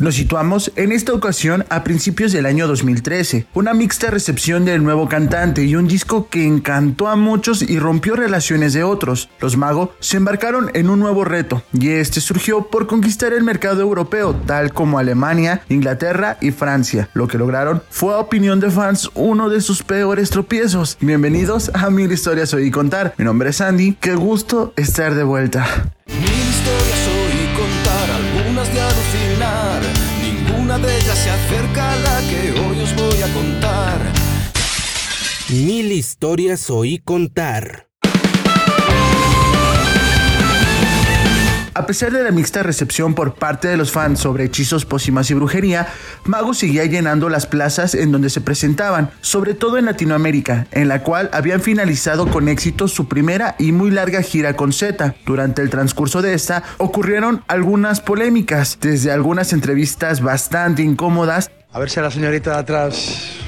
Nos situamos en esta ocasión a principios del año 2013, una mixta recepción del nuevo cantante y un disco que encantó a muchos y rompió relaciones de otros. Los Mago se embarcaron en un nuevo reto y este surgió por conquistar el mercado europeo, tal como Alemania, Inglaterra y Francia. Lo que lograron fue a opinión de fans uno de sus peores tropiezos. Bienvenidos a Mil Historias Hoy Contar. Mi nombre es Andy, qué gusto estar de vuelta. Mil historias oí contar. A pesar de la mixta recepción por parte de los fans sobre hechizos, pócimas y brujería, Mago seguía llenando las plazas en donde se presentaban, sobre todo en Latinoamérica, en la cual habían finalizado con éxito su primera y muy larga gira con Z. Durante el transcurso de esta ocurrieron algunas polémicas, desde algunas entrevistas bastante incómodas. A ver si a la señorita de atrás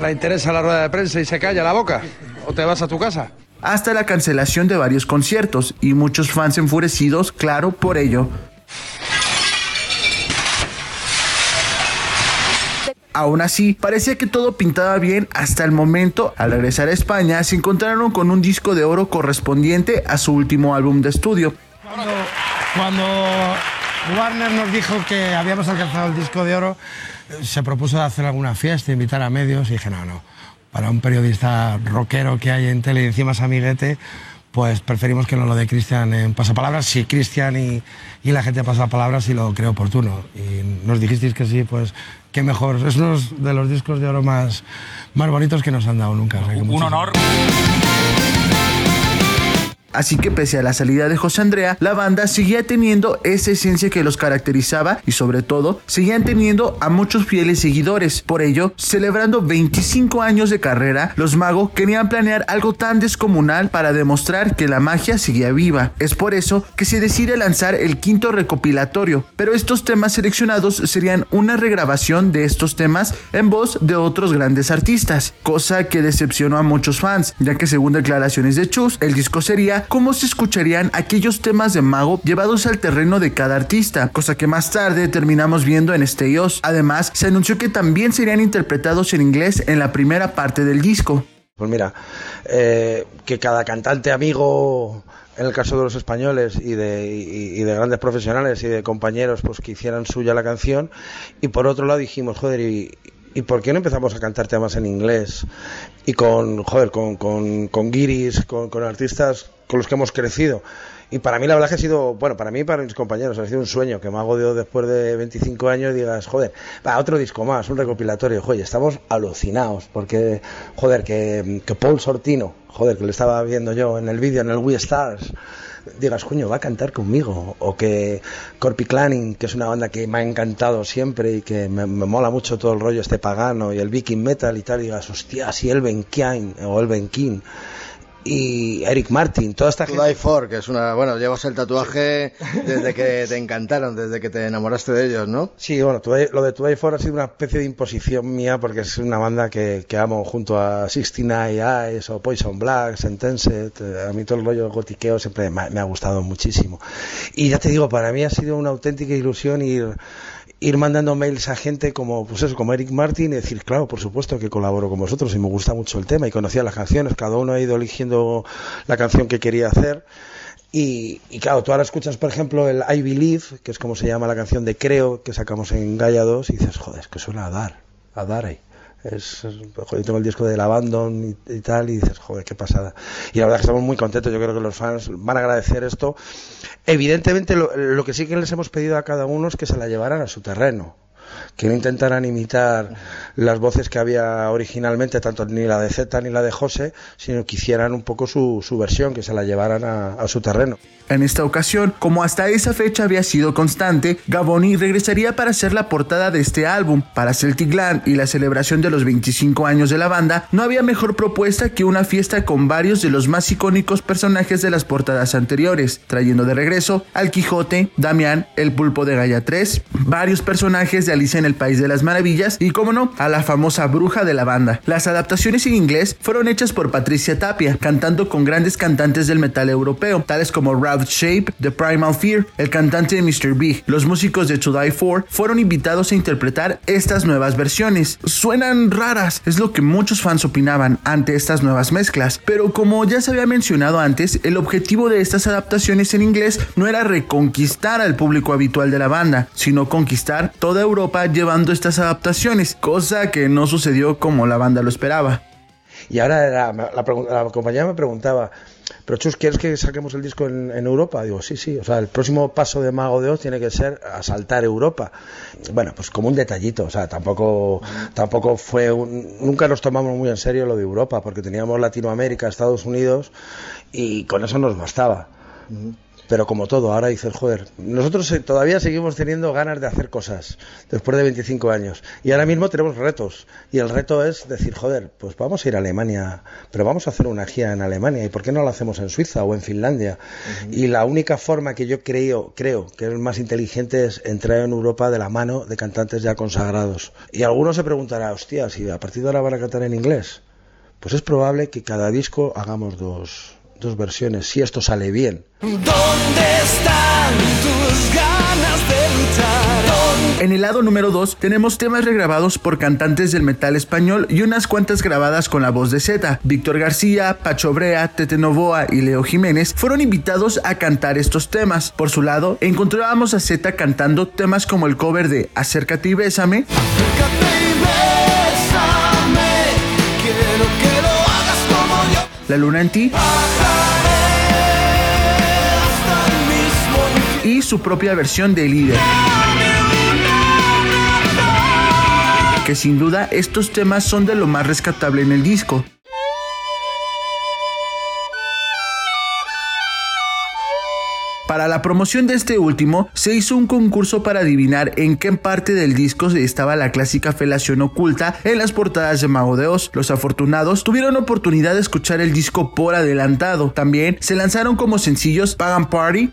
la interesa la rueda de prensa y se calla la boca. O te vas a tu casa hasta la cancelación de varios conciertos y muchos fans enfurecidos, claro, por ello. Aún así, parecía que todo pintaba bien hasta el momento. Al regresar a España, se encontraron con un disco de oro correspondiente a su último álbum de estudio. Cuando, cuando Warner nos dijo que habíamos alcanzado el disco de oro, se propuso hacer alguna fiesta, invitar a medios y dije, no, no, para un periodista rockero que hay en tele y encima es amiguete, pues preferimos que no lo dé Cristian en pasapalabras. Si Cristian y, y, la gente pasa palabras, si lo creo oportuno. Y nos dijisteis que sí, pues qué mejor. Es uno de los discos de oro más, más bonitos que nos han dado nunca. un honor. Así que pese a la salida de José Andrea, la banda seguía teniendo esa esencia que los caracterizaba y sobre todo seguían teniendo a muchos fieles seguidores. Por ello, celebrando 25 años de carrera, los magos querían planear algo tan descomunal para demostrar que la magia seguía viva. Es por eso que se decide lanzar el quinto recopilatorio, pero estos temas seleccionados serían una regrabación de estos temas en voz de otros grandes artistas, cosa que decepcionó a muchos fans, ya que según declaraciones de Chus, el disco sería cómo se escucharían aquellos temas de Mago llevados al terreno de cada artista, cosa que más tarde terminamos viendo en Esteos. Además, se anunció que también serían interpretados en inglés en la primera parte del disco. Pues mira, eh, que cada cantante amigo en el caso de los españoles y de, de, grandes profesionales y de compañeros pues que hicieran suya la canción y por otro lado dijimos joder y, ¿Y por qué no empezamos a cantar temas en inglés? Y con, joder, con, con, con guiris, con, con, artistas con los que hemos crecido. Y para mí la verdad que ha sido, bueno, para mí y para mis compañeros, ha sido un sueño que me hago de después de 25 años y digas, joder, va, otro disco más, un recopilatorio. Joder, estamos alucinados porque, joder, que, que Paul Sortino, joder, que le estaba viendo yo en el vídeo, en el We Stars, digas, coño, va a cantar conmigo. O que Corpi Clanning, que es una banda que me ha encantado siempre y que me, mola mucho todo el rollo este pagano y el viking metal y tal, y digas, hostia, si el Ben King o el Ben King y Eric Martin, toda esta gente. For, que es una, bueno, llevas el tatuaje desde que te encantaron, desde que te enamoraste de ellos, ¿no? Sí, bueno, lo de Today For ha sido una especie de imposición mía porque es una banda que, que amo junto a 69 Eyes o Poison Black, Sentenced, eh, a mí todo el rollo gotiqueo siempre me, me ha gustado muchísimo. Y ya te digo, para mí ha sido una auténtica ilusión ir ir mandando mails a gente como, pues eso, como Eric Martin y decir, claro, por supuesto que colaboro con vosotros y me gusta mucho el tema y conocía las canciones, cada uno ha ido eligiendo la canción que quería hacer. Y, y, claro, tú ahora escuchas, por ejemplo, el I Believe, que es como se llama la canción de Creo, que sacamos en Gaia 2, y dices, joder, es que suena a dar, a dar ahí. Es, joder, tengo el disco del Abandon y, y, tal, y dices, joder, qué pasada. Y la verdad que estamos muy contentos, yo creo que los fans van a agradecer esto. Evidentemente, lo, lo que sí que les hemos pedido a cada uno es que se la llevaran a su terreno que no intentaran imitar las voces que había originalmente, tanto ni la de Z ni la de José, sino que hicieran un poco su, su versión, que se la llevaran a, su terreno. En esta ocasión, como hasta esa fecha había sido constante, Gaboni regresaría para hacer la portada de este álbum. Para Celtic Land y la celebración de los 25 años de la banda, no había mejor propuesta que una fiesta con varios de los más icónicos personajes de las portadas anteriores, trayendo de regreso al Quijote, Damián, el pulpo de Gaia 3, varios personajes de En el País de las Maravillas y, como no, a la famosa bruja de la banda. Las adaptaciones en inglés fueron hechas por Patricia Tapia, cantando con grandes cantantes del metal europeo, tales como Ralph Shape, The Primal Fear, el cantante de Mr. Big. Los músicos de To Die For fueron invitados a interpretar estas nuevas versiones. Suenan raras, es lo que muchos fans opinaban ante estas nuevas mezclas, pero como ya se había mencionado antes, el objetivo de estas adaptaciones en inglés no era reconquistar al público habitual de la banda, sino conquistar toda Europa llevando estas adaptaciones, cosa que no sucedió como la banda lo esperaba. Y ahora la, la, compañía me preguntaba, pero Chus, ¿quieres que saquemos el disco en, Europa? Digo, sí, sí, o sea, el próximo paso de Mago de Oz tiene que ser asaltar Europa. Bueno, pues como un detallito, o sea, tampoco, tampoco fue un, nunca nos tomamos muy en serio lo de Europa, porque teníamos Latinoamérica, Estados Unidos, y con eso nos bastaba. Pero como todo, ahora dices, joder, nosotros todavía seguimos teniendo ganas de hacer cosas después de 25 años. Y ahora mismo tenemos retos. Y el reto es decir, joder, pues vamos a ir a Alemania, pero vamos a hacer una gira en Alemania. ¿Y por qué no lo hacemos en Suiza o en Finlandia? Y la única forma que yo creo, creo que es más inteligente es entrar en Europa de la mano de cantantes ya consagrados. Y alguno se preguntará, hostia, si a partir de ahora van a cantar en inglés. Pues es probable que cada disco hagamos dos, dos versiones, si esto sale bien. ¿Dónde están tus ganas de luchar? En el lado número 2 tenemos temas regrabados por cantantes del metal español y unas cuantas grabadas con la voz de Z. Víctor García, Pacho Brea, Tete Novoa y Leo Jiménez fueron invitados a cantar estos temas. Por su lado, encontrábamos a Z cantando temas como el cover de Acércate y Bésame. La luna en ti. Y su propia versión de líder. Que sin duda estos temas son de lo más rescatable en el disco. Para la promoción de este último, se hizo un concurso para adivinar en qué parte del disco estaba la clásica felación oculta en las portadas de Mago de Oz. Los afortunados tuvieron oportunidad de escuchar el disco por adelantado. También se lanzaron como sencillos Pagan Party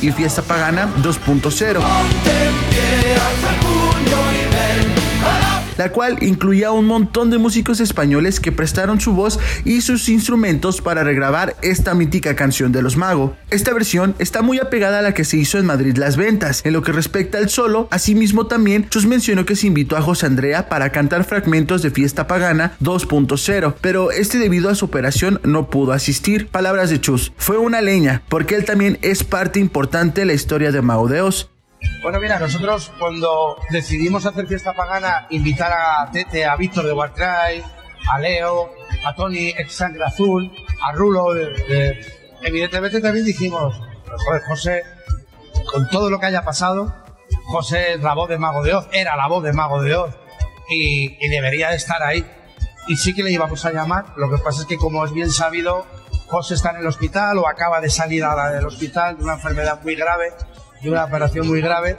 y Fiesta Pagana 2.0 la cual incluía un montón de músicos españoles que prestaron su voz y sus instrumentos para regrabar esta mítica canción de los Mago. Esta versión está muy apegada a la que se hizo en Madrid Las Ventas. En lo que respecta al solo, asimismo también Chus mencionó que se invitó a José Andrea para cantar fragmentos de Fiesta Pagana 2.0, pero este debido a su operación no pudo asistir. Palabras de Chus, fue una leña, porque él también es parte importante de la historia de Mago de Oz. Bueno, mira, nosotros cuando decidimos hacer fiesta pagana, invitar a Tete, a Víctor de Warcry, a Leo, a Tony, ex Sangre Azul, a Rulo, evidentemente también dijimos, joder, José, con todo lo que haya pasado, José es la voz de Mago de Oz, era la voz de Mago de Oz, y, y debería de estar ahí. Y sí que le íbamos a llamar, lo que pasa es que como es bien sabido, José está en el hospital o acaba de salir del hospital de una enfermedad muy grave de una operación muy grave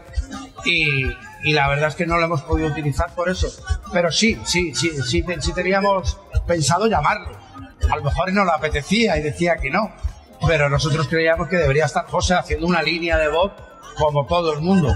y, y, la verdad es que no lo hemos podido utilizar por eso. Pero sí, sí, sí, sí, sí teníamos pensado llamarlo. A lo mejor no le apetecía y decía que no, pero nosotros creíamos que debería estar José haciendo una línea de voz como todo el mundo.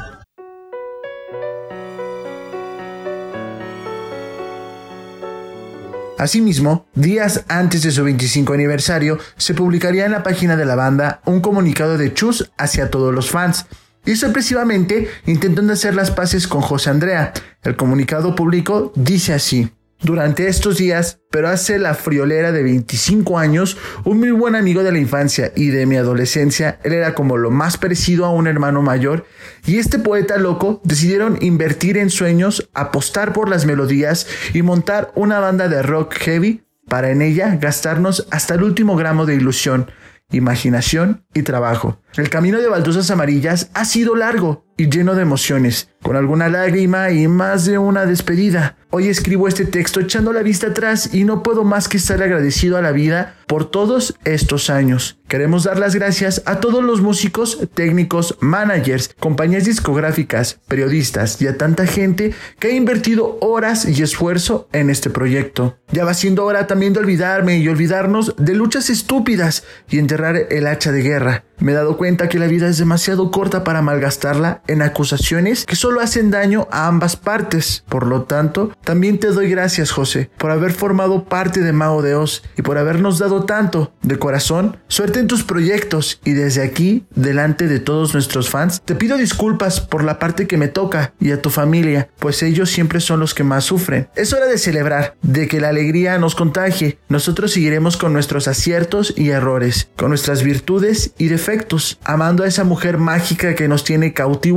Asimismo, días antes de su 25 aniversario, se publicaría en la página de la banda un comunicado de Chus hacia todos los fans, y sorpresivamente intentando hacer las paces con José Andrea. El comunicado público dice así. Durante estos días, pero hace la friolera de 25 años, un muy buen amigo de la infancia y de mi adolescencia, él era como lo más parecido a un hermano mayor, y este poeta loco decidieron invertir en sueños, apostar por las melodías y montar una banda de rock heavy para en ella gastarnos hasta el último gramo de ilusión, imaginación y trabajo. El camino de baldosas amarillas ha sido largo y lleno de emociones, con alguna lágrima y más de una despedida. Hoy escribo este texto echando la vista atrás y no puedo más que estar agradecido a la vida por todos estos años. Queremos dar las gracias a todos los músicos, técnicos, managers, compañías discográficas, periodistas y a tanta gente que ha invertido horas y esfuerzo en este proyecto. Ya va siendo hora también de olvidarme y olvidarnos de luchas estúpidas y enterrar el hacha de guerra. Me he dado cuenta que la vida es demasiado corta para malgastarla en acusaciones que solo hacen daño a ambas partes. Por lo tanto, también te doy gracias, José, por haber formado parte de Mago de Oz y por habernos dado tanto. De corazón, suerte en tus proyectos y desde aquí, delante de todos nuestros fans, te pido disculpas por la parte que me toca y a tu familia, pues ellos siempre son los que más sufren. Es hora de celebrar, de que la alegría nos contagie. Nosotros seguiremos con nuestros aciertos y errores, con nuestras virtudes y defectos amando a esa mujer mágica que nos tiene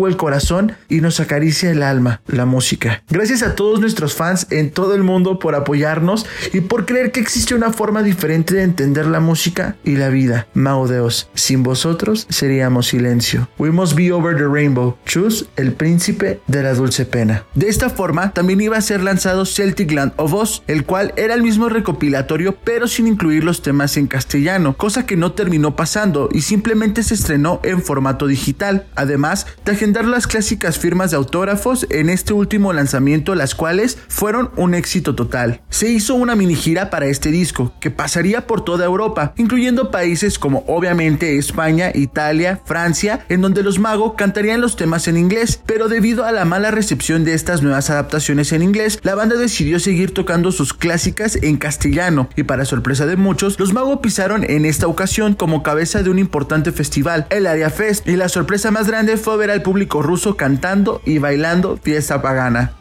el corazón y nos acaricia el alma, la música. Gracias a todos nuestros fans en todo el mundo por apoyarnos y por creer que existe una forma diferente de entender la música y la vida. Mao Deus, sin vosotros seríamos silencio. We must be over the rainbow. Choose el príncipe de la dulce pena. De esta forma, también iba a ser lanzado Celtic Land of Oz, el cual era el mismo recopilatorio pero sin incluir los temas en castellano, cosa que no terminó pasando y simplemente se estrenó en formato digital, además de agendar las clásicas firmas de autógrafos en este último lanzamiento, las cuales fueron un éxito total. Se hizo una mini gira para este disco, que pasaría por toda Europa, incluyendo países como obviamente España, Italia, Francia, en donde los magos cantarían los temas en inglés, pero debido a la mala recepción de estas nuevas adaptaciones en inglés, la banda decidió seguir tocando sus clásicas en castellano, y para sorpresa de muchos, los magos pisaron en esta ocasión como cabeza de un importante festival, el Aria Fest, y la sorpresa más grande fue ver al público ruso cantando y bailando fiesta pagana.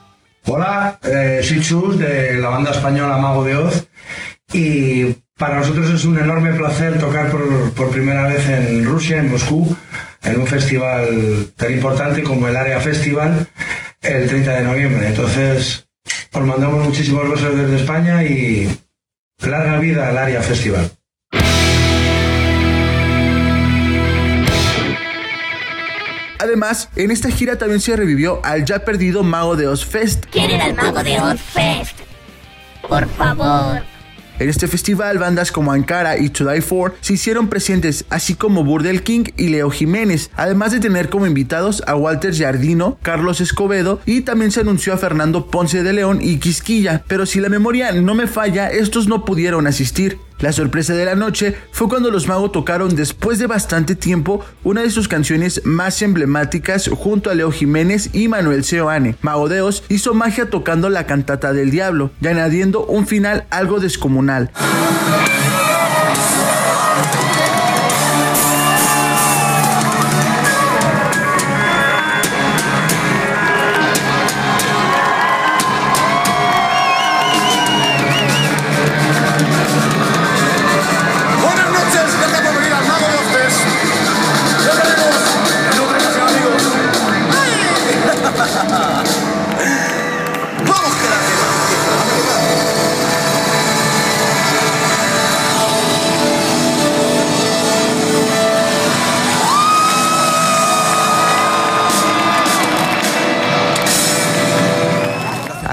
Hola, eh, soy Chus de la banda española Mago de Oz y para nosotros es un enorme placer tocar por, por primera vez en Rusia, en Moscú, en un festival tan importante como el Area Festival el 30 de noviembre. Entonces, os mandamos muchísimos besos desde España y larga vida al Area Festival. Además, en esta gira también se revivió al ya perdido Mago de Oz Fest. ¿Quién era el Mago de Oz Fest? Por favor. En este festival, bandas como Ankara y To Die For se hicieron presentes, así como Burdel King y Leo Jiménez, además de tener como invitados a Walter Jardino, Carlos Escobedo y también se anunció a Fernando Ponce de León y Quisquilla, pero si la memoria no me falla, estos no pudieron asistir. La sorpresa de la noche fue cuando los magos tocaron después de bastante tiempo una de sus canciones más emblemáticas junto a Leo Jiménez y Manuel Seoane. Mago Deos hizo magia tocando la cantata del diablo y añadiendo un final algo descomunal. Vamos, que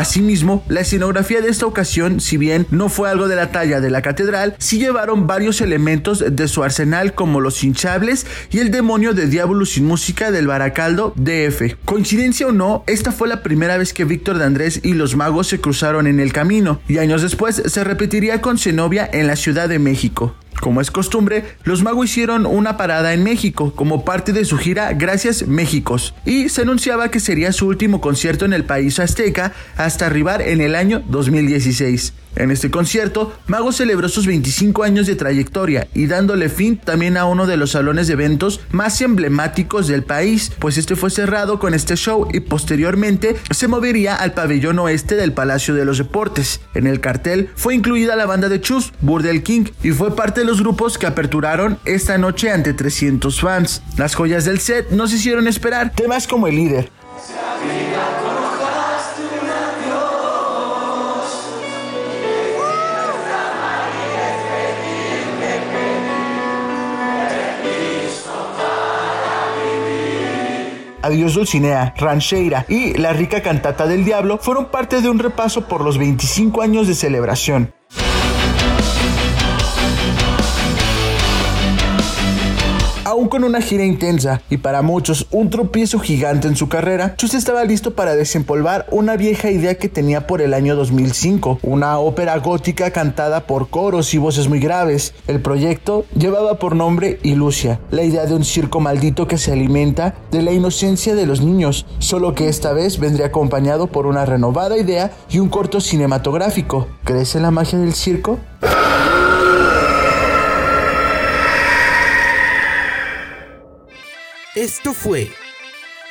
Asimismo, la escenografía de esta ocasión, si bien no fue algo de la talla de la catedral, sí llevaron varios elementos de su arsenal como los hinchables y el demonio de Diablo sin música del Baracaldo DF. Coincidencia o no, esta fue la primera vez que Víctor de Andrés y los magos se cruzaron en el camino, y años después se repetiría con Zenobia en la Ciudad de México. Como es costumbre, los magos hicieron una parada en México como parte de su gira Gracias Méxicos y se anunciaba que sería su último concierto en el país azteca hasta arribar en el año 2016. En este concierto, Mago celebró sus 25 años de trayectoria y dándole fin también a uno de los salones de eventos más emblemáticos del país, pues este fue cerrado con este show y posteriormente se movería al pabellón oeste del Palacio de los Deportes. En el cartel fue incluida la banda de Chus, Burdel King, y fue parte de los grupos que aperturaron esta noche ante 300 fans. Las joyas del set no se hicieron esperar, temas como el líder. Adiós Dulcinea, Rancheira y La rica cantata del diablo fueron parte de un repaso por los 25 años de celebración. Aún con una gira intensa y para muchos un tropiezo gigante en su carrera, Chus estaba listo para desempolvar una vieja idea que tenía por el año 2005, una ópera gótica cantada por coros y voces muy graves. El proyecto llevaba por nombre Ilusia, la idea de un circo maldito que se alimenta de la inocencia de los niños, solo que esta vez vendría acompañado por una renovada idea y un corto cinematográfico. ¿Crees en la magia del circo? Esto fue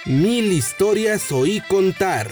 Mil historias oí contar.